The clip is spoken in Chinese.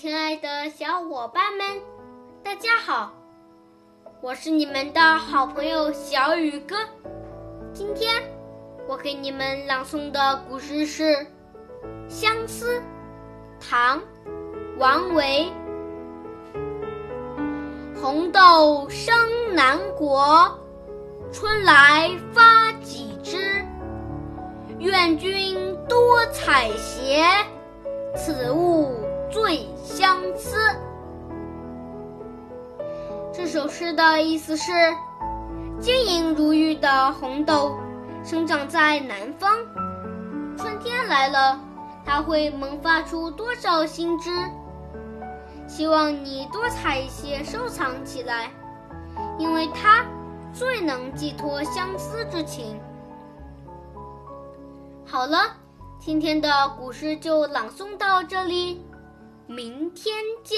亲爱的小伙伴们，大家好！我是你们的好朋友小雨哥。今天我给你们朗诵的古诗是《相思》，唐·王维。红豆生南国，春来发几枝。愿君多采撷，此物最相思。这首诗的意思是：晶莹如玉的红豆生长在南方，春天来了，它会萌发出多少新枝？希望你多采一些收藏起来，因为它最能寄托相思之情。好了，今天的古诗就朗诵到这里，明天见。